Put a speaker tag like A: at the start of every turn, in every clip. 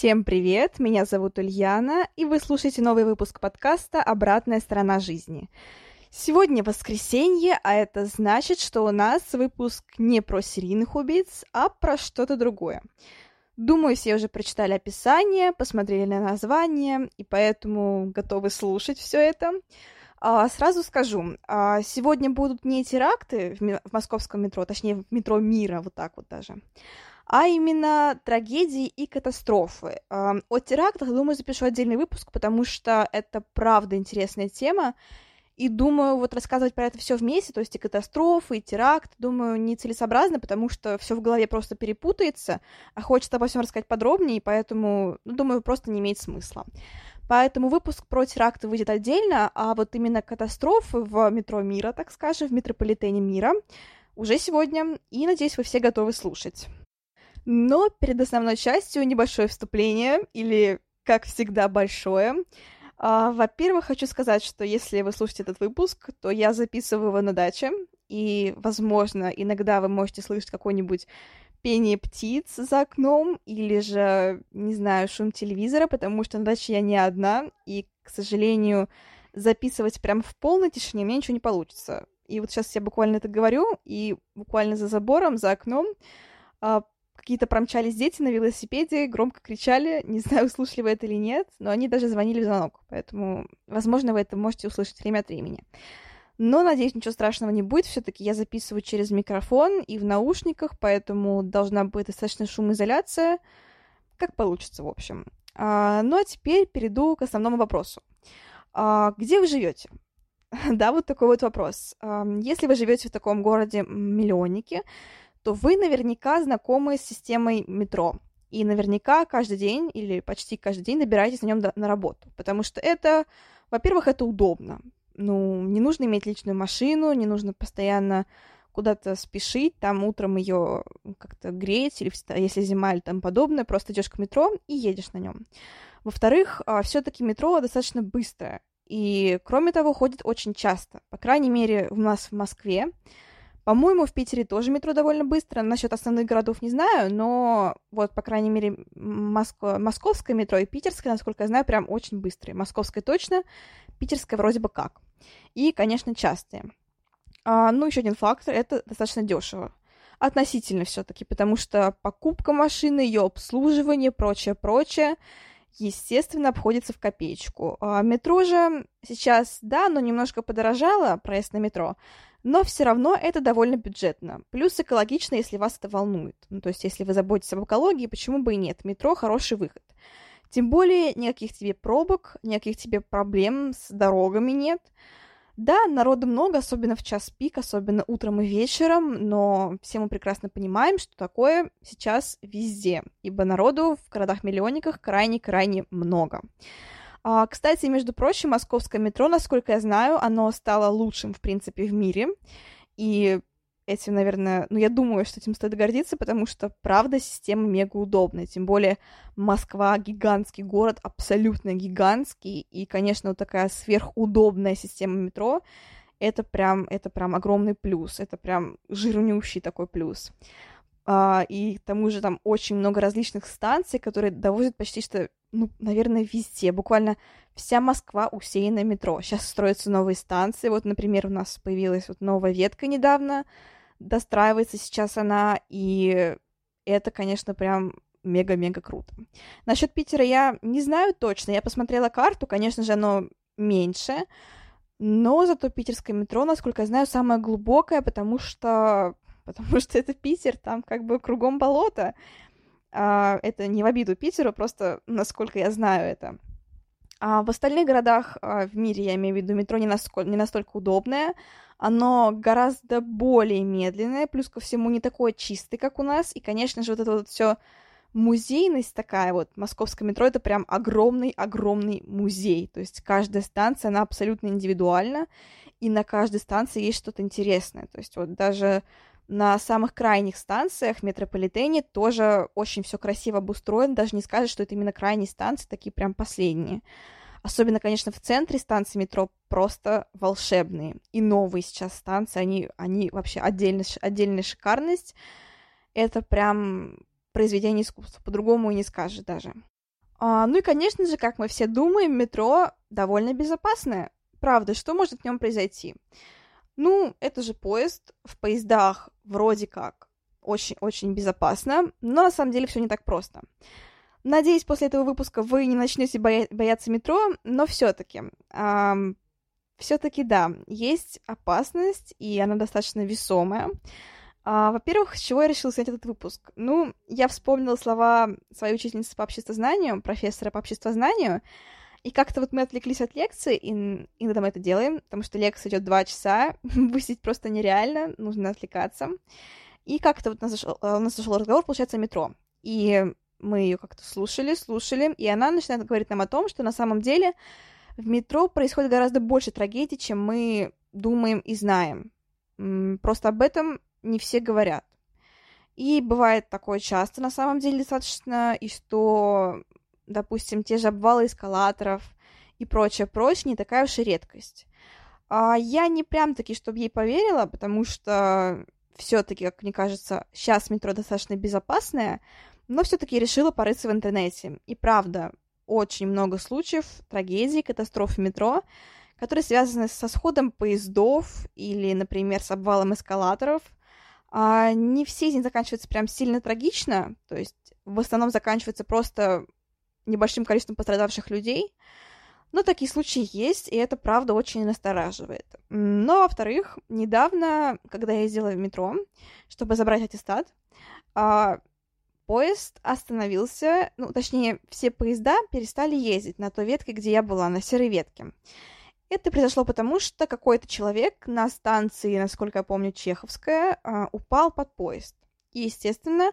A: Всем привет, меня зовут Ульяна, и вы слушаете новый выпуск подкаста «Обратная сторона жизни». Сегодня воскресенье, а это значит, что у нас выпуск не про серийных убийц, а про что-то другое. Думаю, все уже прочитали описание, посмотрели на название, и поэтому готовы слушать все это. А, сразу скажу, а, сегодня будут не теракты в, в московском метро, точнее, в метро мира, вот так вот даже, а именно трагедии и катастрофы. О терактах, думаю, запишу отдельный выпуск, потому что это правда интересная тема, и думаю, вот рассказывать про это все вместе, то есть и катастрофы, и теракт, думаю, нецелесообразно, потому что все в голове просто перепутается, а хочется обо всем рассказать подробнее, и поэтому, ну, думаю, просто не имеет смысла. Поэтому выпуск про теракты выйдет отдельно, а вот именно катастрофы в метро мира, так скажем, в метрополитене мира, уже сегодня, и надеюсь, вы все готовы слушать. Но перед основной частью небольшое вступление, или, как всегда, большое. А, во-первых, хочу сказать, что если вы слушаете этот выпуск, то я записываю его на даче, и, возможно, иногда вы можете слышать какой-нибудь пение птиц за окном или же, не знаю, шум телевизора, потому что на даче я не одна, и, к сожалению, записывать прям в полной тишине мне ничего не получится. И вот сейчас я буквально это говорю, и буквально за забором, за окном а, какие-то промчались дети на велосипеде, громко кричали, не знаю, услышали вы это или нет, но они даже звонили в звонок, поэтому, возможно, вы это можете услышать время от времени. Но, надеюсь, ничего страшного не будет. Все-таки я записываю через микрофон и в наушниках, поэтому должна быть достаточно шумоизоляция. Как получится, в общем. А, ну а теперь перейду к основному вопросу. А, где вы живете? да, вот такой вот вопрос. А, если вы живете в таком городе миллионнике, то вы наверняка знакомы с системой метро. И наверняка каждый день или почти каждый день добираетесь на нем на работу. Потому что это, во-первых, это удобно. Ну, не нужно иметь личную машину, не нужно постоянно куда-то спешить, там утром ее как-то греть, или если зима или там подобное, просто идешь к метро и едешь на нем. Во-вторых, а, все-таки метро достаточно быстрое, и кроме того, ходит очень часто. По крайней мере, у нас в Москве по-моему, в Питере тоже метро довольно быстро. Насчет основных городов не знаю, но вот, по крайней мере, Моско... московское метро и питерское, насколько я знаю, прям очень быстрые. Московское точно, питерское вроде бы как. И, конечно, частые. А, ну, еще один фактор, это достаточно дешево. Относительно все-таки, потому что покупка машины, ее обслуживание, прочее, прочее, естественно, обходится в копеечку. А метро же сейчас, да, но немножко подорожало, проезд на метро, но все равно это довольно бюджетно. Плюс экологично, если вас это волнует. Ну, то есть, если вы заботитесь об экологии, почему бы и нет? Метро — хороший выход. Тем более, никаких тебе пробок, никаких тебе проблем с дорогами нет. Да, народу много, особенно в час пик, особенно утром и вечером, но все мы прекрасно понимаем, что такое сейчас везде, ибо народу в городах-миллионниках крайне-крайне много. А, кстати, между прочим, московское метро, насколько я знаю, оно стало лучшим, в принципе, в мире. И этим, наверное, ну, я думаю, что этим стоит гордиться, потому что, правда, система мега удобная. Тем более Москва — гигантский город, абсолютно гигантский. И, конечно, вот такая сверхудобная система метро — это прям, это прям огромный плюс. Это прям жирнющий такой плюс. А, и к тому же там очень много различных станций, которые довозят почти что ну, наверное, везде. Буквально вся Москва усеяна метро. Сейчас строятся новые станции. Вот, например, у нас появилась вот новая ветка недавно. Достраивается сейчас она, и это, конечно, прям мега-мега круто. Насчет Питера я не знаю точно. Я посмотрела карту, конечно же, оно меньше, но зато питерское метро, насколько я знаю, самое глубокое, потому что потому что это Питер, там как бы кругом болото. А, это не в обиду Питеру, просто насколько я знаю это. А в остальных городах а, в мире, я имею в виду, метро не, насколько, не настолько удобное, оно гораздо более медленное, плюс ко всему не такое чистое, как у нас, и, конечно же, вот это вот все музейность такая вот. Московское метро — это прям огромный-огромный музей. То есть каждая станция, она абсолютно индивидуальна, и на каждой станции есть что-то интересное. То есть вот даже на самых крайних станциях метрополитене тоже очень все красиво обустроено, даже не скажешь, что это именно крайние станции, такие прям последние. Особенно, конечно, в центре станции метро просто волшебные. И новые сейчас станции, они, они вообще отдельно, отдельная шикарность. Это прям произведение искусства, по-другому и не скажешь даже. А, ну и, конечно же, как мы все думаем, метро довольно безопасное. Правда, что может в нем произойти? Ну, это же поезд. В поездах вроде как очень-очень безопасно, но на самом деле все не так просто. Надеюсь, после этого выпуска вы не начнете боя- бояться метро, но все-таки, эм, все-таки да, есть опасность, и она достаточно весомая. А, во-первых, с чего я решила снять этот выпуск? Ну, я вспомнила слова своей учительницы по обществознанию, профессора по обществознанию, и как-то вот мы отвлеклись от лекции, и иногда мы это делаем, потому что лекция идет два часа, высить просто нереально, нужно отвлекаться. И как-то вот у нас, зашел, у нас зашел разговор, получается, о метро. И мы ее как-то слушали, слушали, и она начинает говорить нам о том, что на самом деле в метро происходит гораздо больше трагедий, чем мы думаем и знаем. Просто об этом не все говорят. И бывает такое часто, на самом деле, достаточно, и что, допустим, те же обвалы эскалаторов и прочее, прочее, не такая уж и редкость. А я не прям таки, чтобы ей поверила, потому что все-таки, как мне кажется, сейчас метро достаточно безопасное, но все-таки решила порыться в интернете. И правда, очень много случаев трагедий, катастроф метро, которые связаны со сходом поездов или, например, с обвалом эскалаторов. А не все из них заканчиваются прям сильно трагично, то есть в основном заканчиваются просто небольшим количеством пострадавших людей, но такие случаи есть, и это, правда, очень настораживает. Но, во-вторых, недавно, когда я ездила в метро, чтобы забрать аттестат, а, поезд остановился, ну, точнее, все поезда перестали ездить на той ветке, где я была, на серой ветке. Это произошло потому, что какой-то человек на станции, насколько я помню, Чеховская, а, упал под поезд. И, естественно,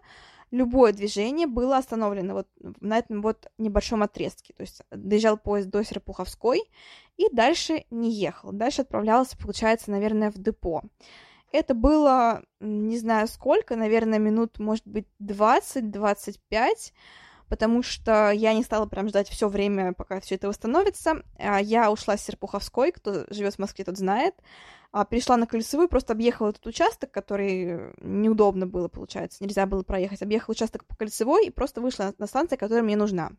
A: любое движение было остановлено вот на этом вот небольшом отрезке. То есть доезжал поезд до Серпуховской и дальше не ехал. Дальше отправлялся, получается, наверное, в депо. Это было, не знаю сколько, наверное, минут, может быть, 20-25, потому что я не стала прям ждать все время, пока все это восстановится. А я ушла с Серпуховской, кто живет в Москве, тот знает. А перешла на Колесовую, просто объехала этот участок, который неудобно было, получается, нельзя было проехать. Объехала участок по Кольцевой и просто вышла на станцию, которая мне нужна.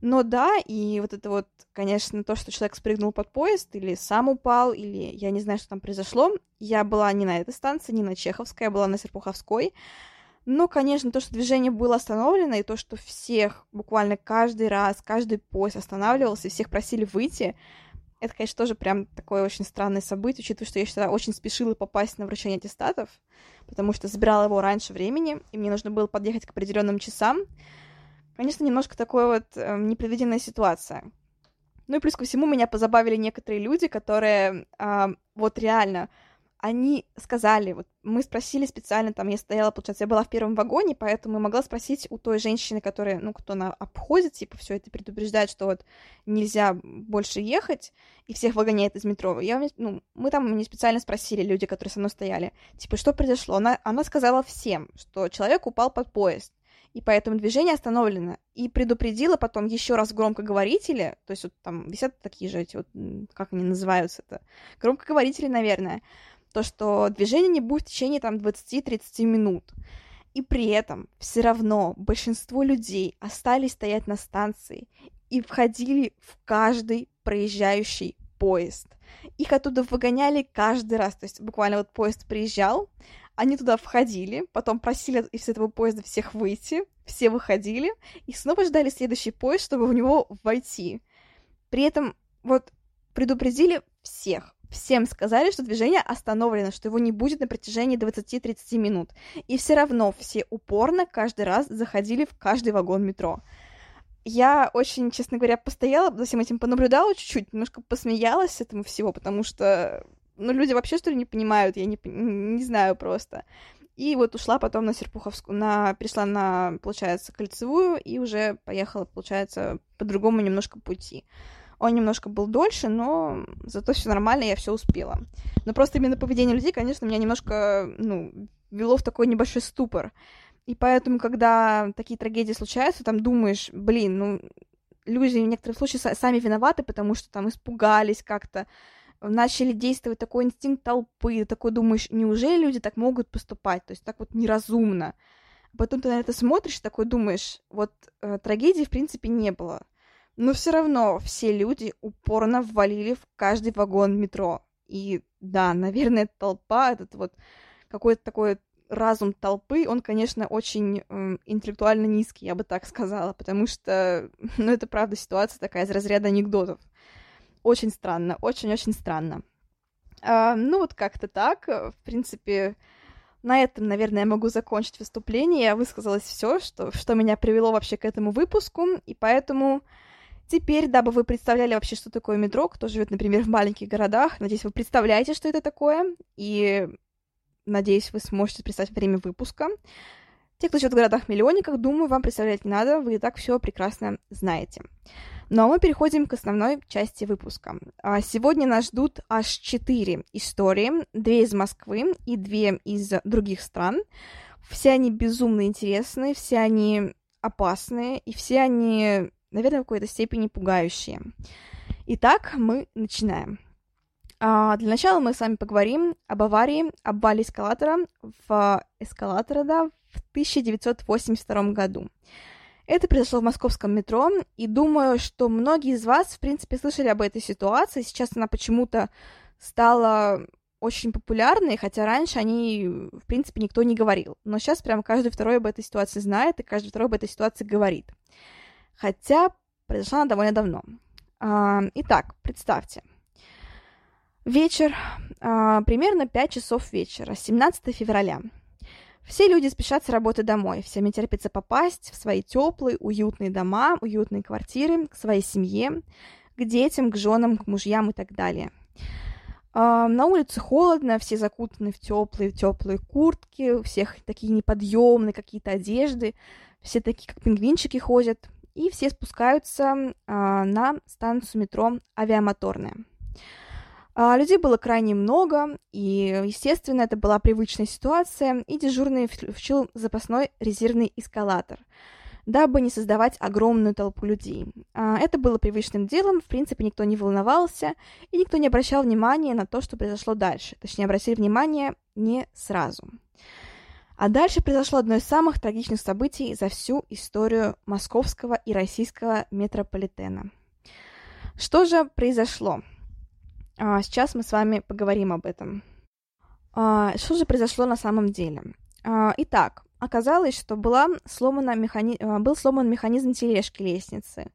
A: Но да, и вот это вот, конечно, то, что человек спрыгнул под поезд, или сам упал, или я не знаю, что там произошло. Я была не на этой станции, не на Чеховской, я была на Серпуховской. Но, конечно, то, что движение было остановлено, и то, что всех, буквально каждый раз, каждый поезд останавливался, и всех просили выйти, это, конечно, тоже прям такое очень странное событие, учитывая, что я всегда очень спешила попасть на вручение аттестатов, потому что забирала его раньше времени, и мне нужно было подъехать к определенным часам. Конечно, немножко такая вот э, непредвиденная ситуация. Ну и плюс ко всему меня позабавили некоторые люди, которые э, вот реально, они сказали, вот мы спросили специально, там я стояла, получается, я была в первом вагоне, поэтому могла спросить у той женщины, которая, ну, кто на обходит, типа, все это предупреждает, что вот нельзя больше ехать, и всех выгоняет из метро. Я, ну, мы там не специально спросили, люди, которые со мной стояли, типа, что произошло? Она, она сказала всем, что человек упал под поезд и поэтому движение остановлено. И предупредила потом еще раз громкоговорители, то есть вот там висят такие же эти вот, как они называются-то, громкоговорители, наверное, то, что движение не будет в течение там 20-30 минут. И при этом все равно большинство людей остались стоять на станции и входили в каждый проезжающий поезд. Их оттуда выгоняли каждый раз. То есть буквально вот поезд приезжал, они туда входили, потом просили из этого поезда всех выйти, все выходили, и снова ждали следующий поезд, чтобы в него войти. При этом вот предупредили всех, всем сказали, что движение остановлено, что его не будет на протяжении 20-30 минут. И все равно все упорно каждый раз заходили в каждый вагон метро. Я очень, честно говоря, постояла, за всем этим понаблюдала чуть-чуть, немножко посмеялась этому всего, потому что ну, люди вообще, что ли, не понимают, я не, не знаю просто. и вот ушла потом на Серпуховскую, на, пришла на, получается, Кольцевую, и уже поехала, получается, по другому немножко пути. Он немножко был дольше, но зато все нормально, я все успела. Но просто именно поведение людей, конечно, меня немножко, ну, вело в такой небольшой ступор. И поэтому, когда такие трагедии случаются, там думаешь, блин, ну, люди в некоторых случаях сами виноваты, потому что там испугались как-то, начали действовать такой инстинкт толпы, такой думаешь, неужели люди так могут поступать, то есть так вот неразумно. Потом ты на это смотришь, такой думаешь, вот э, трагедии в принципе не было, но все равно все люди упорно ввалили в каждый вагон метро. И да, наверное, толпа, этот вот какой-то такой разум толпы, он, конечно, очень э, интеллектуально низкий, я бы так сказала, потому что, ну, это правда ситуация такая из разряда анекдотов. Очень странно, очень-очень странно. А, ну, вот как-то так. В принципе, на этом, наверное, я могу закончить выступление. Я высказалась все, что, что меня привело вообще к этому выпуску, и поэтому теперь, дабы вы представляли вообще, что такое метро, кто живет, например, в маленьких городах, надеюсь, вы представляете, что это такое, и надеюсь, вы сможете представить время выпуска. Те, кто живет в городах-миллионниках, думаю, вам представлять не надо, вы и так все прекрасно знаете. Ну а мы переходим к основной части выпуска. А, сегодня нас ждут аж четыре истории, две из Москвы и две из других стран. Все они безумно интересные, все они опасные, и все они, наверное, в какой-то степени пугающие. Итак, мы начинаем. А, для начала мы с вами поговорим об аварии, обвале эскалатора в эскалатора, да, в 1982 году. Это произошло в московском метро, и думаю, что многие из вас, в принципе, слышали об этой ситуации. Сейчас она почему-то стала очень популярной, хотя раньше о ней, в принципе, никто не говорил. Но сейчас прям каждый второй об этой ситуации знает, и каждый второй об этой ситуации говорит. Хотя произошла она довольно давно. А, итак, представьте. Вечер, а, примерно 5 часов вечера, 17 февраля. Все люди спешат с работы домой, всем терпится попасть в свои теплые, уютные дома, уютные квартиры, к своей семье, к детям, к женам, к мужьям и так далее. Uh, на улице холодно, все закутаны в теплые, теплые куртки, у всех такие неподъемные какие-то одежды, все такие как пингвинчики ходят, и все спускаются uh, на станцию метро Авиамоторная. А, людей было крайне много, и, естественно, это была привычная ситуация, и дежурный включил запасной резервный эскалатор, дабы не создавать огромную толпу людей. А, это было привычным делом, в принципе, никто не волновался, и никто не обращал внимания на то, что произошло дальше. Точнее, обратили внимание не сразу. А дальше произошло одно из самых трагичных событий за всю историю московского и российского метрополитена. Что же произошло? А, сейчас мы с вами поговорим об этом. А, что же произошло на самом деле? А, итак, оказалось, что была сломана механи... Был сломан механизм тележки лестницы.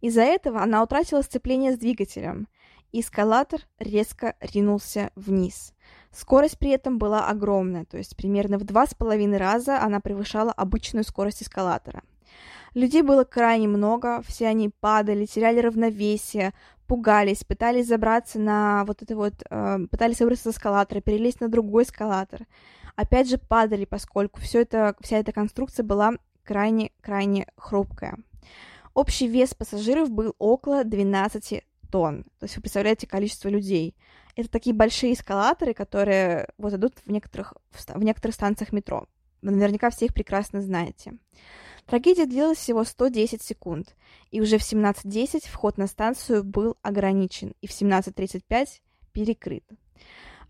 A: Из-за этого она утратила сцепление с двигателем, и эскалатор резко ринулся вниз. Скорость при этом была огромная, то есть примерно в два с половиной раза она превышала обычную скорость эскалатора. Людей было крайне много, все они падали, теряли равновесие, пугались, пытались забраться на вот это вот, э, пытались выбраться с эскалатора, перелезть на другой эскалатор. Опять же падали, поскольку все это, вся эта конструкция была крайне-крайне хрупкая. Общий вес пассажиров был около 12 тонн. То есть вы представляете количество людей. Это такие большие эскалаторы, которые вот идут в некоторых, в некоторых станциях метро. Вы наверняка все их прекрасно знаете. Трагедия длилась всего 110 секунд, и уже в 17.10 вход на станцию был ограничен, и в 17.35 перекрыт.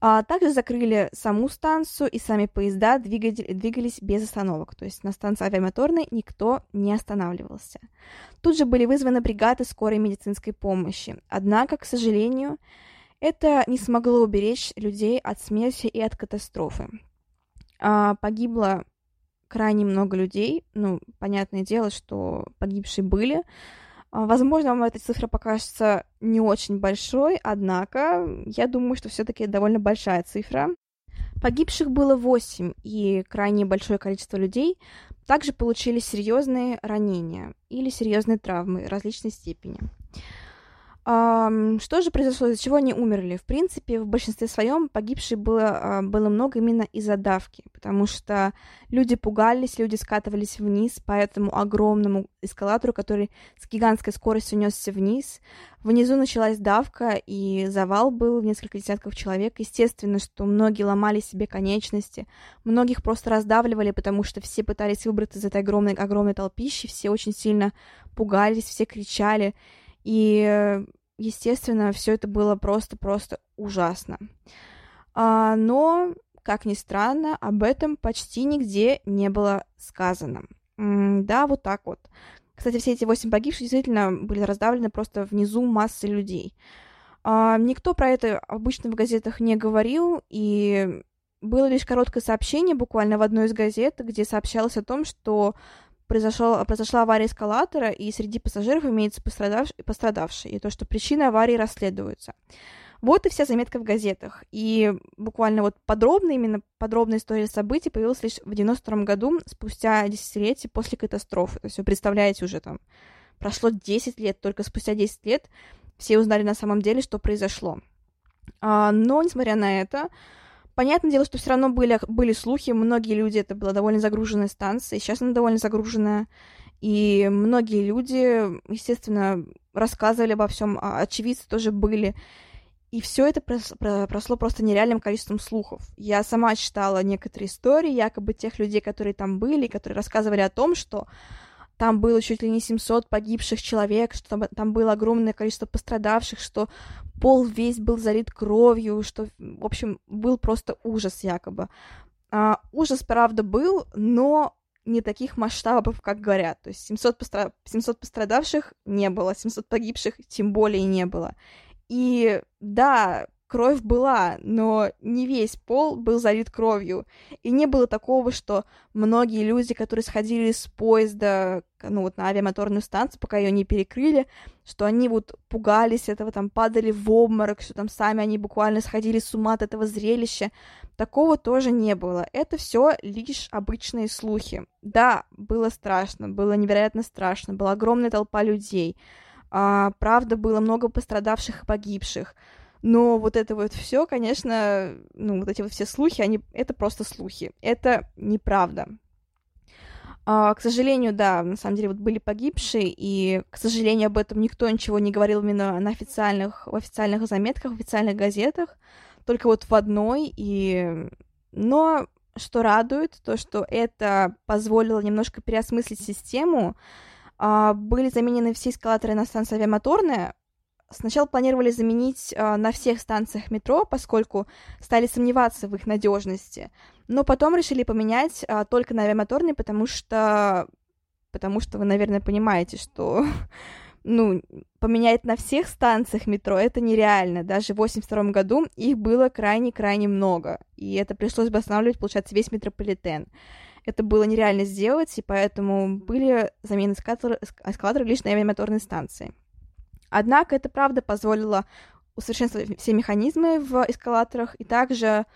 A: А также закрыли саму станцию, и сами поезда двигали, двигались без остановок, то есть на станции авиамоторной никто не останавливался. Тут же были вызваны бригады скорой медицинской помощи, однако, к сожалению, это не смогло уберечь людей от смерти и от катастрофы. А, погибло крайне много людей. Ну, понятное дело, что погибшие были. А, возможно, вам эта цифра покажется не очень большой, однако я думаю, что все-таки довольно большая цифра. Погибших было 8, и крайне большое количество людей также получили серьезные ранения или серьезные травмы различной степени. Что же произошло, из-за чего они умерли? В принципе, в большинстве своем погибших было, uh, было много именно из-за давки, потому что люди пугались, люди скатывались вниз по этому огромному эскалатору, который с гигантской скоростью несся вниз. Внизу началась давка, и завал был в несколько десятков человек. Естественно, что многие ломали себе конечности, многих просто раздавливали, потому что все пытались выбраться из этой огромной, огромной толпищи, все очень сильно пугались, все кричали. И, естественно, все это было просто-просто ужасно. А, но, как ни странно, об этом почти нигде не было сказано. М да, вот так вот. Кстати, все эти восемь погибших действительно были раздавлены просто внизу массы людей. А, никто про это обычно в газетах не говорил, и было лишь короткое сообщение буквально в одной из газет, где сообщалось о том, что произошел, произошла авария эскалатора, и среди пассажиров имеется пострадавш, пострадавший, и то, что причины аварии расследуются. Вот и вся заметка в газетах. И буквально вот подробно, именно подробная история событий появилась лишь в 92 году, спустя десятилетие после катастрофы. То есть вы представляете уже там, прошло 10 лет, только спустя 10 лет все узнали на самом деле, что произошло. А, но, несмотря на это, Понятное дело, что все равно были, были слухи, многие люди, это была довольно загруженная станция, сейчас она довольно загруженная, и многие люди, естественно, рассказывали обо всем, а очевидцы тоже были. И все это прошло просто нереальным количеством слухов. Я сама читала некоторые истории, якобы тех людей, которые там были, которые рассказывали о том, что там было чуть ли не 700 погибших человек, что там, там было огромное количество пострадавших, что пол весь был залит кровью, что, в общем, был просто ужас якобы. А, ужас, правда, был, но не таких масштабов, как говорят. То есть 700, постра... 700 пострадавших не было, 700 погибших тем более не было. И да, кровь была, но не весь пол был залит кровью. И не было такого, что многие люди, которые сходили с поезда, ну вот на авиамоторную станцию, пока ее не перекрыли, что они вот пугались этого, там падали в обморок, что там сами они буквально сходили с ума от этого зрелища. Такого тоже не было. Это все лишь обычные слухи. Да, было страшно, было невероятно страшно, была огромная толпа людей. А, правда, было много пострадавших и погибших. Но вот это вот все, конечно, ну, вот эти вот все слухи, они, это просто слухи. Это неправда. А, к сожалению, да, на самом деле вот были погибшие, и, к сожалению, об этом никто ничего не говорил именно на официальных, в официальных заметках, в официальных газетах, только вот в одной, и... Но что радует, то, что это позволило немножко переосмыслить систему, а, были заменены все эскалаторы на станции авиамоторная, Сначала планировали заменить э, на всех станциях метро, поскольку стали сомневаться в их надежности, но потом решили поменять э, только на авиамоторные, потому что, потому что вы, наверное, понимаете, что ну, поменять на всех станциях метро это нереально. Даже в 82 году их было крайне-крайне много, и это пришлось бы останавливать, получается, весь метрополитен. Это было нереально сделать, и поэтому были замены эскалаторов лишь на авиамоторной станции. Однако это правда позволило усовершенствовать все механизмы в эскалаторах и также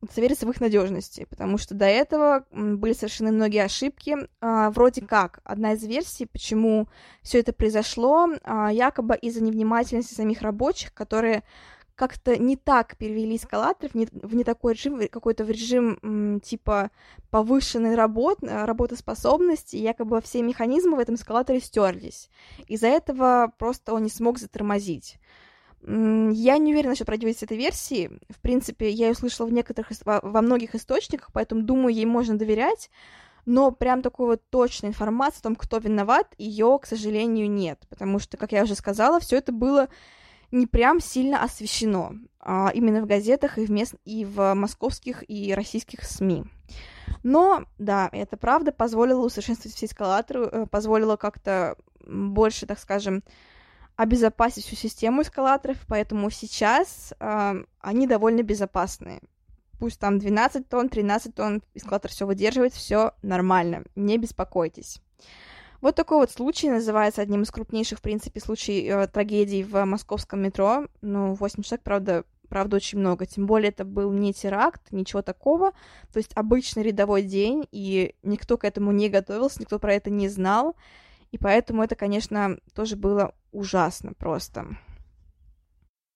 A: удостовериться в их надежности, потому что до этого были совершены многие ошибки. А, вроде как, одна из версий, почему все это произошло, а, якобы из-за невнимательности самих рабочих, которые как-то не так перевели эскалатор в не, в не такой режим, какой-то в режим м, типа повышенной работ, работоспособности, и якобы все механизмы в этом эскалаторе стерлись. Из-за этого просто он не смог затормозить. Я не уверена насчет правдивости этой версии. В принципе, я ее услышала в некоторых, во многих источниках, поэтому думаю, ей можно доверять. Но прям такой вот точной информации о том, кто виноват, ее, к сожалению, нет. Потому что, как я уже сказала, все это было не прям сильно освещено а, именно в газетах и в, мест... и в московских и российских СМИ. Но, да, это правда позволило усовершенствовать все эскалаторы, э, позволило как-то больше, так скажем, обезопасить всю систему эскалаторов, поэтому сейчас э, они довольно безопасные. Пусть там 12 тонн, 13 тонн, эскалатор все выдерживает, все нормально, не беспокойтесь. Вот такой вот случай называется одним из крупнейших, в принципе, случаев э, трагедий в московском метро. Ну, 8 человек, правда, правда, очень много. Тем более это был не теракт, ничего такого. То есть обычный рядовой день, и никто к этому не готовился, никто про это не знал. И поэтому это, конечно, тоже было ужасно просто.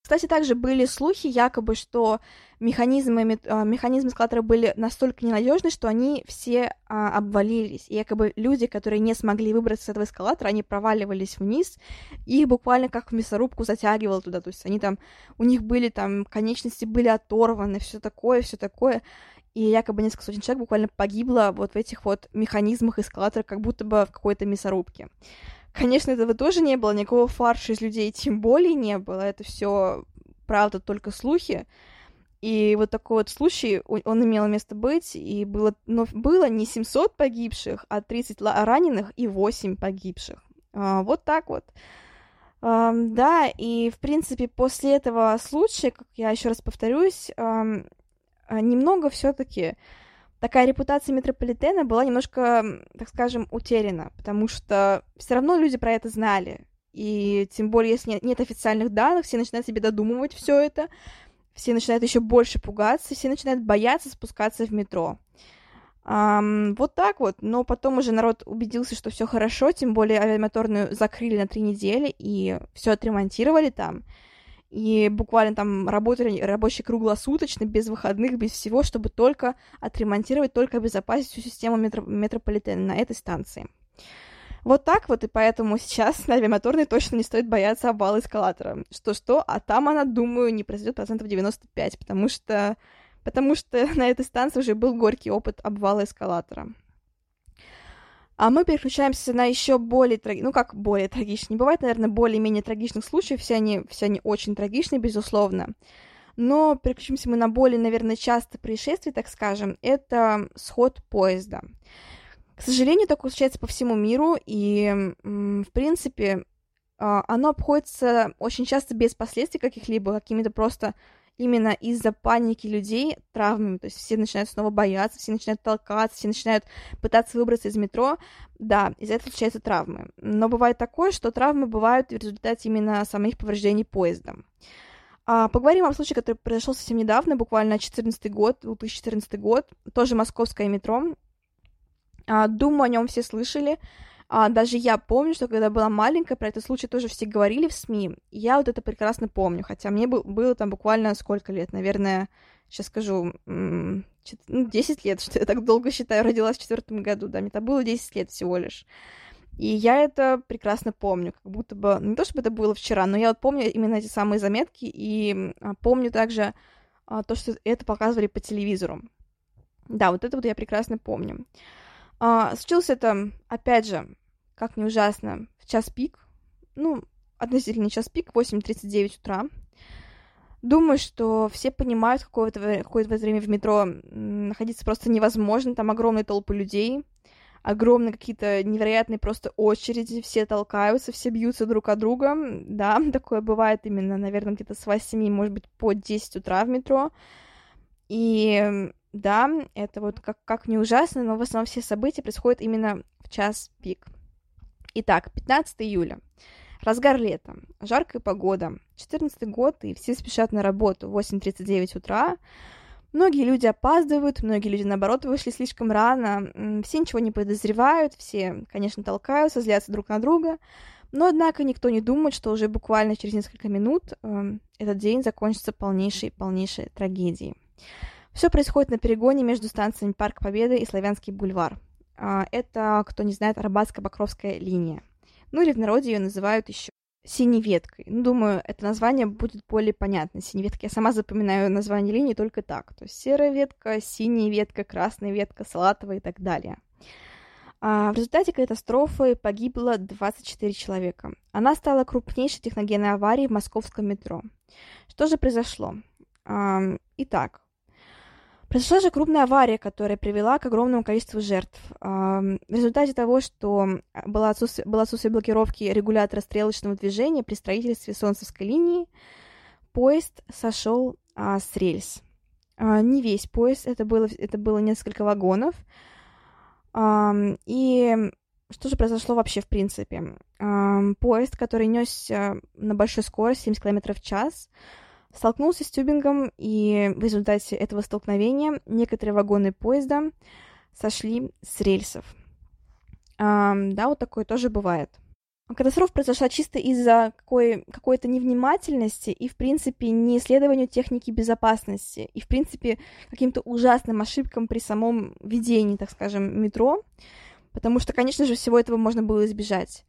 A: Кстати, также были слухи, якобы, что механизмы, а, механизмы эскалатора были настолько ненадежны, что они все а, обвалились. И якобы люди, которые не смогли выбраться с этого эскалатора, они проваливались вниз, и их буквально как в мясорубку затягивало туда. То есть они там, у них были там, конечности были оторваны, все такое, все такое. И якобы несколько сотен человек буквально погибло вот в этих вот механизмах эскалатора, как будто бы в какой-то мясорубке. Конечно, этого тоже не было, никакого фарша из людей тем более не было. Это все правда только слухи. И вот такой вот случай, он имел место быть, и было, но было не 700 погибших, а 30 раненых и 8 погибших. А, вот так вот. А, да, и, в принципе, после этого случая, как я еще раз повторюсь, а, немного все-таки такая репутация метрополитена была немножко, так скажем, утеряна, потому что все равно люди про это знали. И тем более, если нет, нет официальных данных, все начинают себе додумывать все это, все начинают еще больше пугаться, все начинают бояться спускаться в метро. Um, вот так вот, но потом уже народ убедился, что все хорошо, тем более авиамоторную закрыли на три недели и все отремонтировали там. И буквально там работали рабочие круглосуточно, без выходных, без всего, чтобы только отремонтировать, только обезопасить всю систему метро метрополитена на этой станции. Вот так вот, и поэтому сейчас на авиамоторной точно не стоит бояться обвала эскалатора. Что-что, а там она, думаю, не произойдет процентов 95, потому что, потому что на этой станции уже был горький опыт обвала эскалатора. А мы переключаемся на еще более трагичные, ну как более трагичные, не бывает, наверное, более-менее трагичных случаев, все они, все они очень трагичные, безусловно. Но переключимся мы на более, наверное, часто происшествия, так скажем, это сход поезда. К сожалению, такое случается по всему миру, и, в принципе, а, оно обходится очень часто без последствий каких-либо, какими-то просто именно из-за паники людей травмами. То есть все начинают снова бояться, все начинают толкаться, все начинают пытаться выбраться из метро. Да, из-за этого случаются травмы. Но бывает такое, что травмы бывают в результате именно самих повреждений поездом. А, поговорим о случае, который произошел совсем недавно, буквально 2014 год, 2014 год, тоже московское метро. А, думаю, о нем все слышали. А, даже я помню, что когда была маленькая, про этот случай тоже все говорили в СМИ. Я вот это прекрасно помню, хотя мне был, было там буквально сколько лет, наверное, сейчас скажу, 10 ну, лет, что я так долго считаю, родилась в четвертом году, да, мне это было 10 лет всего лишь. И я это прекрасно помню, как будто бы, не то чтобы это было вчера, но я вот помню именно эти самые заметки, и помню также то, что это показывали по телевизору. Да, вот это вот я прекрасно помню. А, случилось это, опять же, как не ужасно, в час пик. Ну, относительно час пик, 8.39 утра. Думаю, что все понимают, какое-то какое время в метро находиться просто невозможно. Там огромные толпы людей, огромные какие-то невероятные просто очереди, все толкаются, все бьются друг от друга. Да, такое бывает именно, наверное, где-то с 8, может быть, по 10 утра в метро. И да, это вот как, как не ужасно, но в основном все события происходят именно в час пик. Итак, 15 июля. Разгар лета, жаркая погода, 14 год, и все спешат на работу, 8.39 утра. Многие люди опаздывают, многие люди, наоборот, вышли слишком рано, все ничего не подозревают, все, конечно, толкаются, злятся друг на друга, но, однако, никто не думает, что уже буквально через несколько минут э, этот день закончится полнейшей-полнейшей трагедией. Все происходит на перегоне между станциями Парк Победы и Славянский бульвар. А, это, кто не знает, Арбатско-Покровская линия. Ну или в народе ее называют еще синей веткой. Ну, думаю, это название будет более понятно. Синей веткой. Я сама запоминаю название линии только так. То есть серая ветка, синяя ветка, красная ветка, салатовая и так далее. А, в результате катастрофы погибло 24 человека. Она стала крупнейшей техногенной аварией в московском метро. Что же произошло? Итак, Произошла же крупная авария, которая привела к огромному количеству жертв. В результате того, что было отсутствие, было отсутствие блокировки регулятора стрелочного движения при строительстве Солнцевской линии, поезд сошел а, с рельс. А, не весь поезд, это было, это было несколько вагонов. А, и что же произошло вообще в принципе? А, поезд, который несся на большой скорости, 70 км в час, столкнулся с тюбингом, и в результате этого столкновения некоторые вагоны поезда сошли с рельсов. А, да, вот такое тоже бывает. Катастрофа произошла чисто из-за какой- какой-то невнимательности и, в принципе, не исследованию техники безопасности, и, в принципе, каким-то ужасным ошибкам при самом ведении, так скажем, метро, потому что, конечно же, всего этого можно было избежать.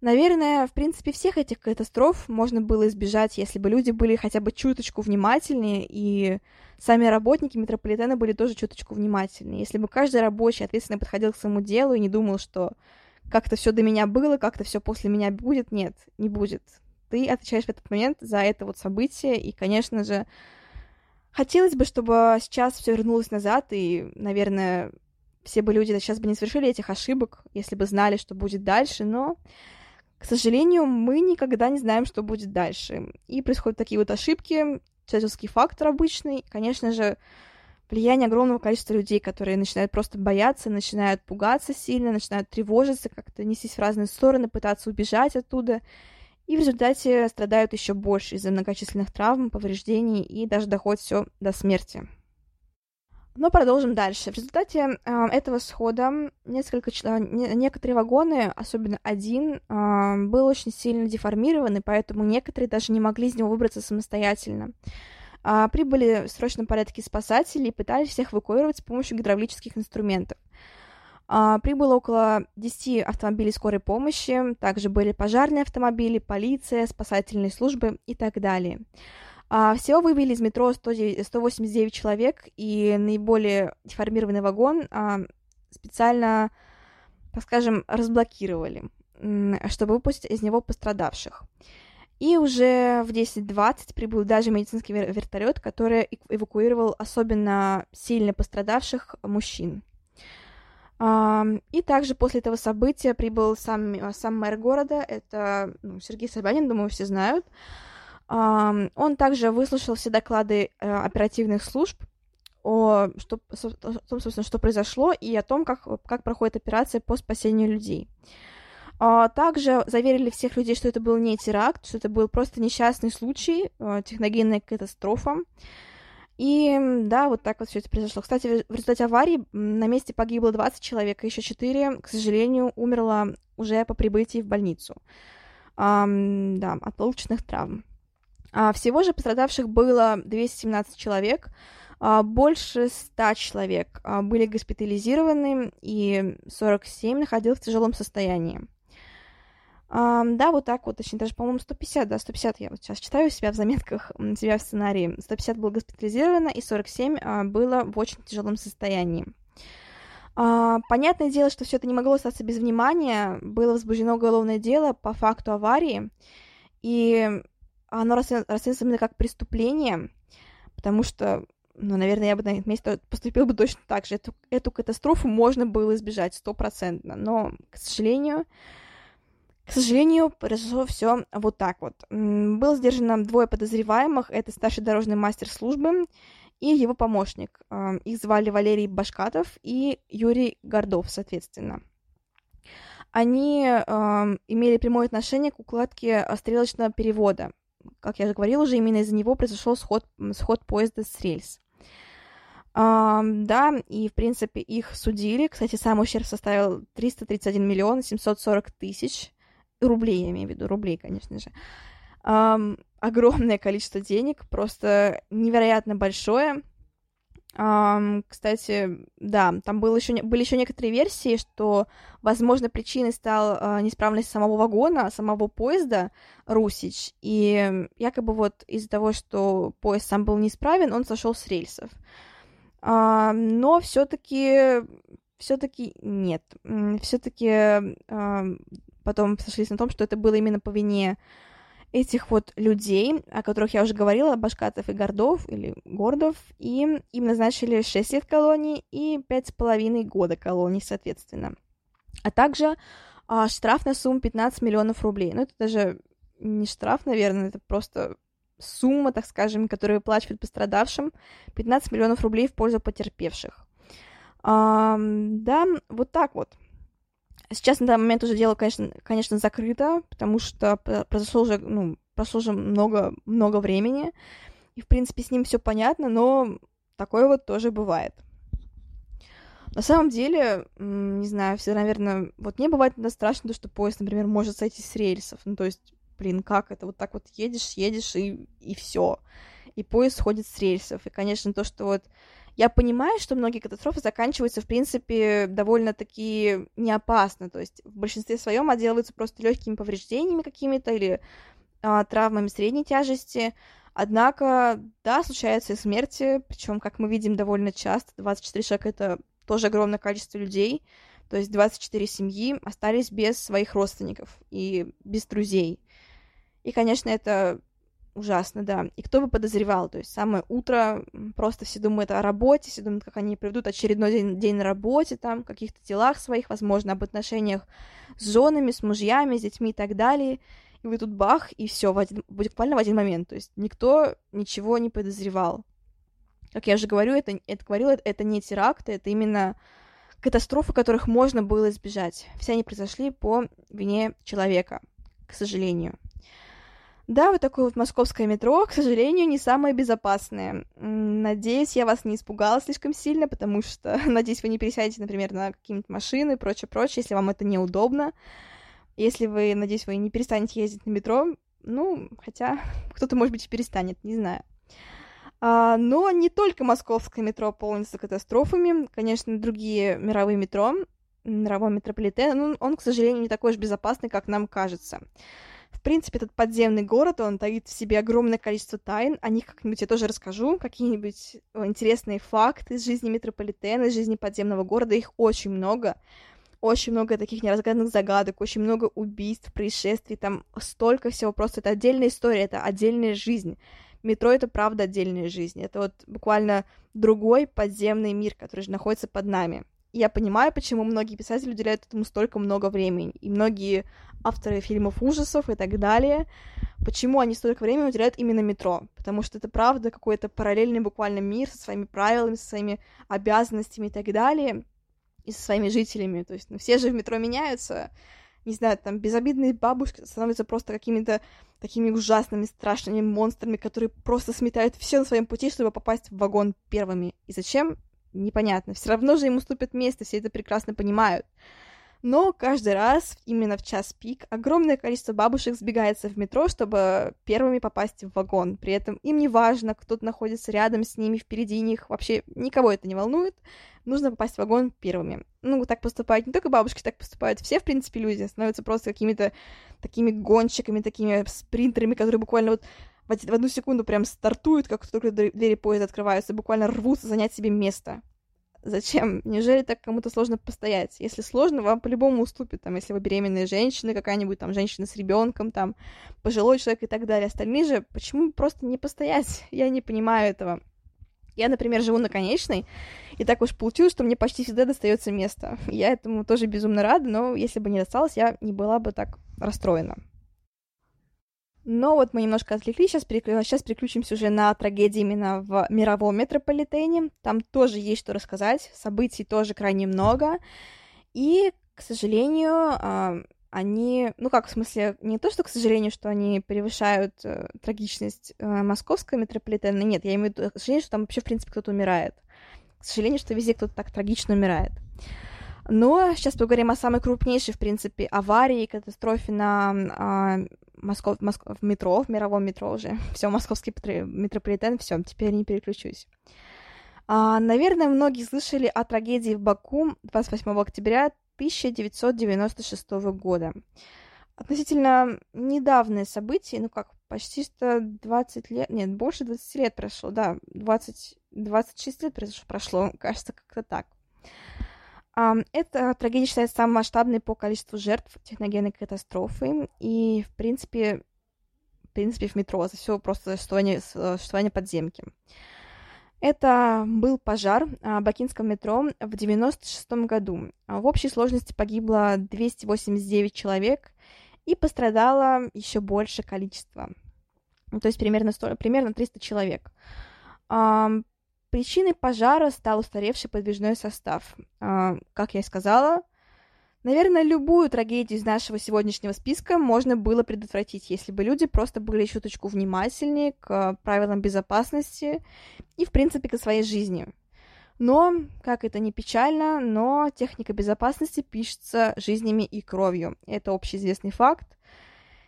A: Наверное, в принципе, всех этих катастроф можно было избежать, если бы люди были хотя бы чуточку внимательнее, и сами работники метрополитена были тоже чуточку внимательнее. Если бы каждый рабочий ответственно подходил к своему делу и не думал, что как-то все до меня было, как-то все после меня будет. Нет, не будет. Ты отвечаешь в этот момент за это вот событие, и, конечно же, хотелось бы, чтобы сейчас все вернулось назад, и, наверное, все бы люди сейчас бы не совершили этих ошибок, если бы знали, что будет дальше, но, к сожалению, мы никогда не знаем, что будет дальше. И происходят такие вот ошибки, человеческий фактор обычный, конечно же, влияние огромного количества людей, которые начинают просто бояться, начинают пугаться сильно, начинают тревожиться, как-то нестись в разные стороны, пытаться убежать оттуда. И в результате страдают еще больше из-за многочисленных травм, повреждений и даже доходит все до смерти. Но продолжим дальше. В результате э, этого схода несколько, э, некоторые вагоны, особенно один, э, был очень сильно деформирован, и поэтому некоторые даже не могли из него выбраться самостоятельно. А, прибыли в срочном порядке спасатели и пытались всех эвакуировать с помощью гидравлических инструментов. А, прибыло около 10 автомобилей скорой помощи, также были пожарные автомобили, полиция, спасательные службы и так далее. А, всего вывели из метро 109, 189 человек, и наиболее деформированный вагон а, специально, так скажем, разблокировали, чтобы выпустить из него пострадавших. И уже в 10.20 прибыл даже медицинский вертолет, который эвакуировал особенно сильно пострадавших мужчин. И также после этого события прибыл сам, сам мэр города, это ну, Сергей Собянин, думаю, все знают. Он также выслушал все доклады э, оперативных служб о, том, собственно, что произошло, и о том, как, как проходит операция по спасению людей. А, также заверили всех людей, что это был не теракт, что это был просто несчастный случай, а, техногенная катастрофа. И да, вот так вот все это произошло. Кстати, в результате аварии на месте погибло 20 человек, и еще 4, к сожалению, умерло уже по прибытии в больницу. А, да, от полученных травм. А, всего же пострадавших было 217 человек, а, больше 100 человек а, были госпитализированы, и 47 находилось в тяжелом состоянии. Да, вот так вот, точнее, даже, по-моему, 150, да, 150 я вот сейчас читаю себя в заметках, себя в сценарии. 150 было госпитализировано, и 47 uh, было в очень тяжелом состоянии. Понятное дело, что все это не могло остаться без внимания. Было возбуждено уголовное дело по факту аварии, и оно расценивается именно как преступление, потому что, ну, наверное, я бы на их месте поступил бы точно так же. Эту, эту катастрофу можно было избежать стопроцентно, но, к сожалению, к сожалению, произошло все вот так вот. Было сдержано двое подозреваемых. Это старший дорожный мастер службы и его помощник. А, их звали Валерий Башкатов и Юрий Гордов, соответственно. Они э, имели прямое отношение к укладке стрелочного перевода. Как я уже говорила, уже именно из-за него произошел сход, сход поезда с рельс. Uh, да, и, в принципе, их судили. Кстати, сам ущерб составил 331 миллион 740 тысяч рублей, я имею в виду, рублей, конечно же, um, огромное количество денег, просто невероятно большое. Um, кстати, да, там было еще, были еще некоторые версии, что, возможно, причиной стал uh, неисправность самого вагона, самого поезда Русич, и якобы вот из-за того, что поезд сам был неисправен, он сошел с рельсов. Uh, но все-таки все-таки нет. Все-таки uh, потом сошлись на том, что это было именно по вине этих вот людей, о которых я уже говорила, Башкатов и Гордов, или Гордов, и им назначили 6 лет колонии и 5,5 года колонии, соответственно. А также а, штраф на сумму 15 миллионов рублей. Ну, это даже не штраф, наверное, это просто сумма, так скажем, которую выплачивают пострадавшим, 15 миллионов рублей в пользу потерпевших. А, да, вот так вот. Сейчас на данный момент уже дело, конечно, конечно, закрыто, потому что произошло уже, ну, прошло уже много, много времени, и, в принципе, с ним все понятно, но такое вот тоже бывает. На самом деле, не знаю, все, наверное, вот мне бывает иногда страшно, то, что поезд, например, может сойти с рельсов. Ну, то есть, блин, как это? Вот так вот едешь, едешь, и, и все. И поезд сходит с рельсов. И, конечно, то, что вот я понимаю, что многие катастрофы заканчиваются, в принципе, довольно-таки не опасно. То есть в большинстве своем отделываются просто легкими повреждениями какими-то или а, травмами средней тяжести. Однако, да, случаются и смерти, причем, как мы видим, довольно часто. 24 человека — это тоже огромное количество людей. То есть 24 семьи остались без своих родственников и без друзей. И, конечно, это Ужасно, да. И кто бы подозревал, то есть самое утро, просто все думают о работе, все думают, как они проведут очередной день, день на работе, там, каких-то делах своих, возможно, об отношениях с женами, с мужьями, с детьми и так далее. И вы тут бах, и все, в один, буквально в один момент. То есть никто ничего не подозревал. Как я уже говорю, это, это говорила, это не теракты, это именно катастрофы, которых можно было избежать. Все они произошли по вине человека, к сожалению. Да, вот такое вот московское метро, к сожалению, не самое безопасное. Надеюсь, я вас не испугала слишком сильно, потому что, надеюсь, вы не пересядете, например, на какие-нибудь машины и прочее, прочее, если вам это неудобно. Если вы, надеюсь, вы не перестанете ездить на метро, ну, хотя кто-то, может быть, и перестанет, не знаю. А, но не только московское метро полнится катастрофами, конечно, другие мировые метро, мировой метрополитен, ну, он, к сожалению, не такой уж безопасный, как нам кажется. В принципе, этот подземный город, он таит в себе огромное количество тайн. О них как-нибудь я тоже расскажу. Какие-нибудь э, интересные факты из жизни метрополитена, из жизни подземного города. Их очень много. Очень много таких неразгаданных загадок, очень много убийств, происшествий. Там столько всего. Просто это отдельная история, это отдельная жизнь. Метро — это правда отдельная жизнь. Это вот буквально другой подземный мир, который же находится под нами я понимаю, почему многие писатели уделяют этому столько много времени, и многие авторы фильмов ужасов и так далее, почему они столько времени уделяют именно метро, потому что это правда какой-то параллельный буквально мир со своими правилами, со своими обязанностями и так далее, и со своими жителями, то есть, ну, все же в метро меняются, не знаю, там, безобидные бабушки становятся просто какими-то такими ужасными, страшными монстрами, которые просто сметают все на своем пути, чтобы попасть в вагон первыми. И зачем? Непонятно. Все равно же им уступят место, все это прекрасно понимают. Но каждый раз, именно в час пик, огромное количество бабушек сбегается в метро, чтобы первыми попасть в вагон. При этом им не важно, кто находится рядом с ними, впереди них. Вообще никого это не волнует. Нужно попасть в вагон первыми. Ну, так поступают не только бабушки, так поступают все, в принципе, люди. Становятся просто какими-то такими гонщиками, такими спринтерами, которые буквально вот в одну секунду прям стартуют, как только двери поезда открываются, буквально рвутся занять себе место. Зачем? Неужели так кому-то сложно постоять? Если сложно, вам по-любому уступит, там, если вы беременная женщина, какая-нибудь там женщина с ребенком, там, пожилой человек и так далее. Остальные же, почему просто не постоять? Я не понимаю этого. Я, например, живу на конечной, и так уж получилось, что мне почти всегда достается место. Я этому тоже безумно рада, но если бы не досталось, я не была бы так расстроена. Но вот мы немножко отвлеклись, сейчас, переклю... сейчас переключимся уже на трагедии именно в мировом метрополитене. Там тоже есть что рассказать, событий тоже крайне много. И, к сожалению, а, они, ну как, в смысле, не то, что, к сожалению, что они превышают э, трагичность э, московского метрополитена, нет, я имею в виду, к сожалению, что там вообще, в принципе, кто-то умирает. К сожалению, что везде кто-то так трагично умирает. Но сейчас поговорим о самой крупнейшей, в принципе, аварии, катастрофе на а, Москов, Моск... метро, в мировом метро уже. Все, московский метрополитен, все, теперь не переключусь. А, наверное, многие слышали о трагедии в Баку 28 октября 1996 года. Относительно недавнее событие, ну как, почти что 20 лет, нет, больше 20 лет прошло, да, 20, 26 лет прошло, кажется, как-то так. Эта трагедия самой масштабной по количеству жертв техногенной катастрофы, и, в принципе, в принципе, в метро, за все просто существование, существование подземки. Это был пожар в Бакинском метро в 96 году. В общей сложности погибло 289 человек и пострадало еще больше количество. То есть примерно, 100, примерно 300 человек. Причиной пожара стал устаревший подвижной состав. А, как я и сказала, наверное, любую трагедию из нашего сегодняшнего списка можно было предотвратить, если бы люди просто были чуточку внимательнее к правилам безопасности и, в принципе, к своей жизни. Но, как это не печально, но техника безопасности пишется жизнями и кровью. Это общеизвестный факт.